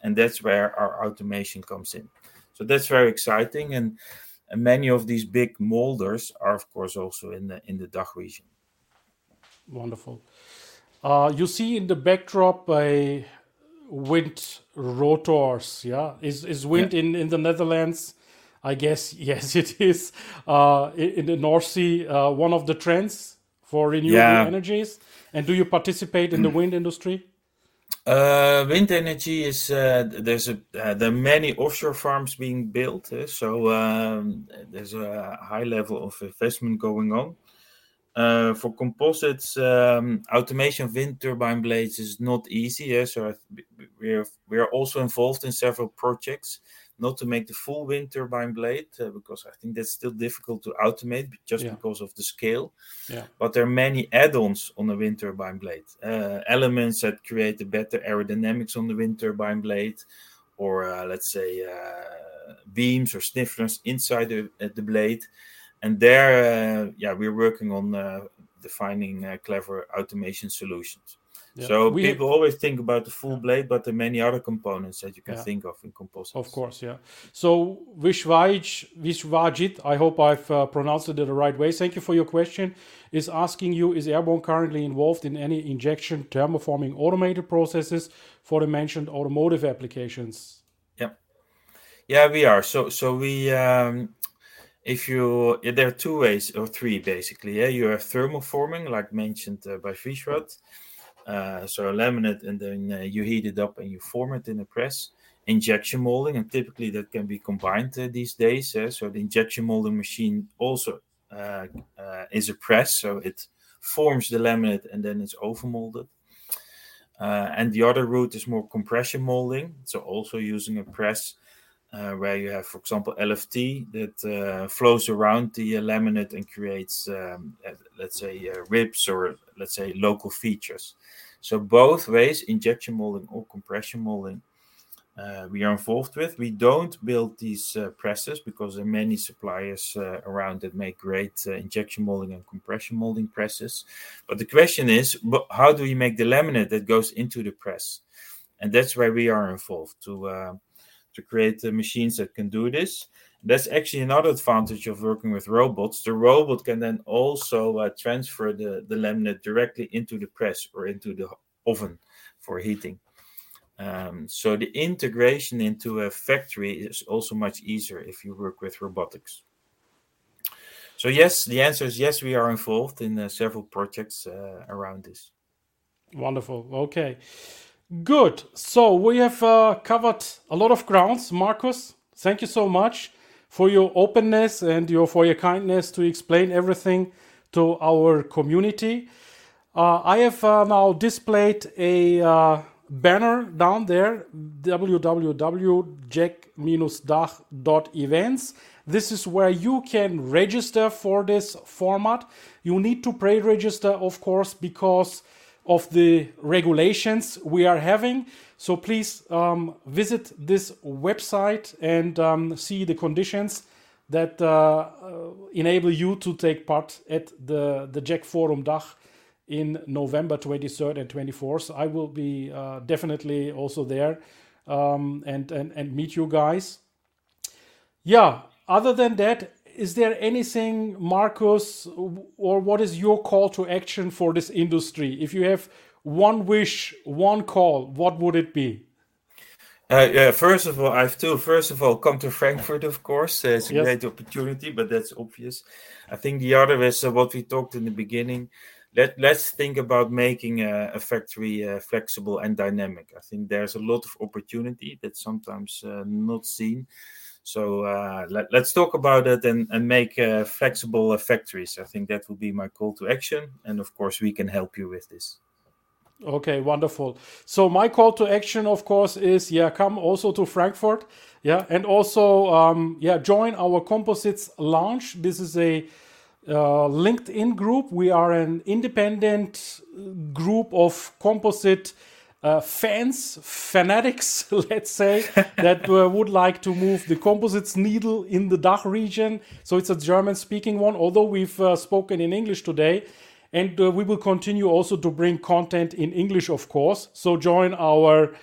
and that's where our automation comes in. So that's very exciting, and, and many of these big molders are, of course, also in the in the DACH region. Wonderful. Uh, you see in the backdrop a wind rotors. Yeah, is is wind yeah. in in the Netherlands? I guess yes, it is. Uh, in the North Sea, uh, one of the trends for renewable yeah. energies. And do you participate in the wind industry? Uh, wind energy is uh, there's a uh, there are many offshore farms being built, uh, so um, there's a high level of investment going on. Uh, for composites, um, automation of wind turbine blades is not easy. Yeah? So we're we are also involved in several projects not to make the full wind turbine blade uh, because I think that's still difficult to automate just yeah. because of the scale. Yeah. But there are many add-ons on the wind turbine blade, uh, elements that create a better aerodynamics on the wind turbine blade, or uh, let's say uh, beams or sniffers inside the, uh, the blade. And there, uh, yeah, we're working on defining clever automation solutions. Yeah. So we people have... always think about the full blade, but there are many other components that you can yeah. think of in composites. Of course, yeah. So Vishvaj, Vishwajit, I hope I've uh, pronounced it the right way. Thank you for your question. Is asking you: Is Airborne currently involved in any injection thermoforming automated processes for the mentioned automotive applications? Yeah, yeah, we are. So, so we. Um, if you there are two ways or three basically yeah you have thermoforming like mentioned uh, by Vishwat uh, so a laminate, and then uh, you heat it up and you form it in a press. Injection molding, and typically that can be combined uh, these days. so the injection molding machine also is a press, so it forms the laminate and then it's overmolded. and the other route is more compression molding, so also using a press. Uh, where you have, for example, LFT that uh, flows around the uh, laminate and creates, um, let's say, ribs or let's say local features. So both ways, injection molding or compression molding, uh, we are involved with. We don't build these uh, presses because there are many suppliers uh, around that make great uh, injection molding and compression molding presses. But the question is, how do we make the laminate that goes into the press? And that's where we are involved to uh, to create the machines that can do this. That's actually another advantage of working with robots. The robot can then also uh, transfer the, the laminate directly into the press or into the oven for heating. Um, so the integration into a factory is also much easier if you work with robotics. So yes, the answer is yes. We are involved in uh, several projects uh, around this. Wonderful. Okay, good. So we have uh, covered a lot of grounds. Marcus, thank you so much for your openness and your for your kindness to explain everything to our community. Uh, I have uh, now displayed a uh, banner down there www.jec-dach.events. This is where you can register for this format. You need to pre-register, of course, because of the regulations we are having. So please um, visit this website and um, see the conditions that uh, uh, enable you to take part at the, the JEC Forum Dach in November 23rd and 24th. I will be uh, definitely also there um, and, and, and meet you guys. Yeah, other than that, is there anything, Marcus, or what is your call to action for this industry? If you have one wish, one call, what would it be? Uh, yeah, first of all, I have to first of all come to Frankfurt, of course. Uh, it's a yes. great opportunity, but that's obvious. I think the other is uh, what we talked in the beginning. Let Let's think about making a, a factory uh, flexible and dynamic. I think there's a lot of opportunity that's sometimes uh, not seen. So uh, let, us talk about it and, and make flexible factories. I think that will be my call to action, and of course, we can help you with this. Okay, wonderful. So my call to action, of course, is yeah, come also to Frankfurt, yeah, and also um, yeah, join our Composites Lounge. This is a uh, LinkedIn group. We are an independent group of composite uh, fans, fanatics, let's say, that uh, would like to move the composites needle in the Dach region. So it's a German-speaking one. Although we've uh, spoken in English today and uh, we will continue also to bring content in English, of course. So join our,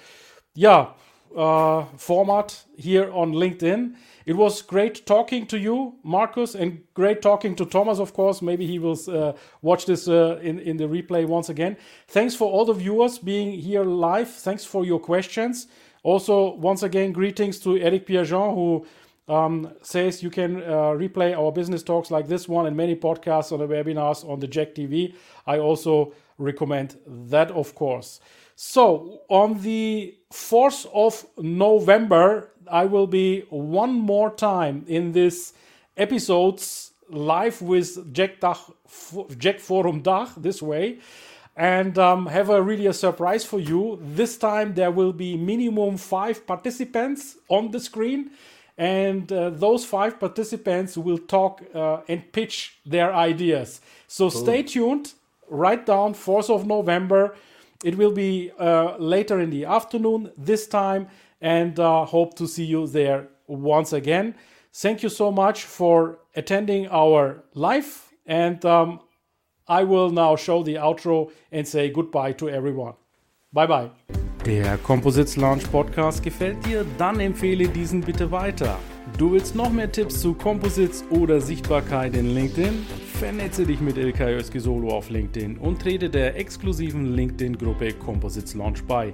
yeah, uh, format here on LinkedIn. It was great talking to you, Marcus, and great talking to Thomas, of course. Maybe he will uh, watch this uh, in, in the replay once again. Thanks for all the viewers being here live. Thanks for your questions. Also, once again, greetings to Eric Pierrejean, who um, says you can uh, replay our business talks like this one and many podcasts on the webinars on the JEC TV. I also recommend that, of course. So, on the 4th of November, I will be one more time in this episodes live with JEC, Dach, JEC Forum Dach this way and um, have a really a surprise for you. This time there will be minimum five participants on the screen, and uh, those five participants will talk uh, and pitch their ideas. So cool. stay tuned. Write down 4th of November. It will be uh, later in the afternoon this time, and uh, hope to see you there once again. Thank you so much for attending our live, and um, I will now show the outro and say goodbye to everyone. Bye bye. Der Composites Lounge Podcast gefällt dir? Dann empfehle diesen bitte weiter. Du willst noch mehr Tipps zu Composites oder Sichtbarkeit in LinkedIn? Vernetze dich mit Ilkay Özki Solo auf LinkedIn und trete der exklusiven LinkedIn-Gruppe Composites Launch bei.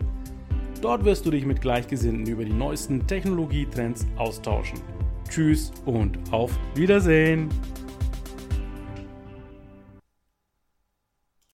Dort wirst du dich mit Gleichgesinnten über die neuesten Technologietrends austauschen. Tschüss und auf Wiedersehen!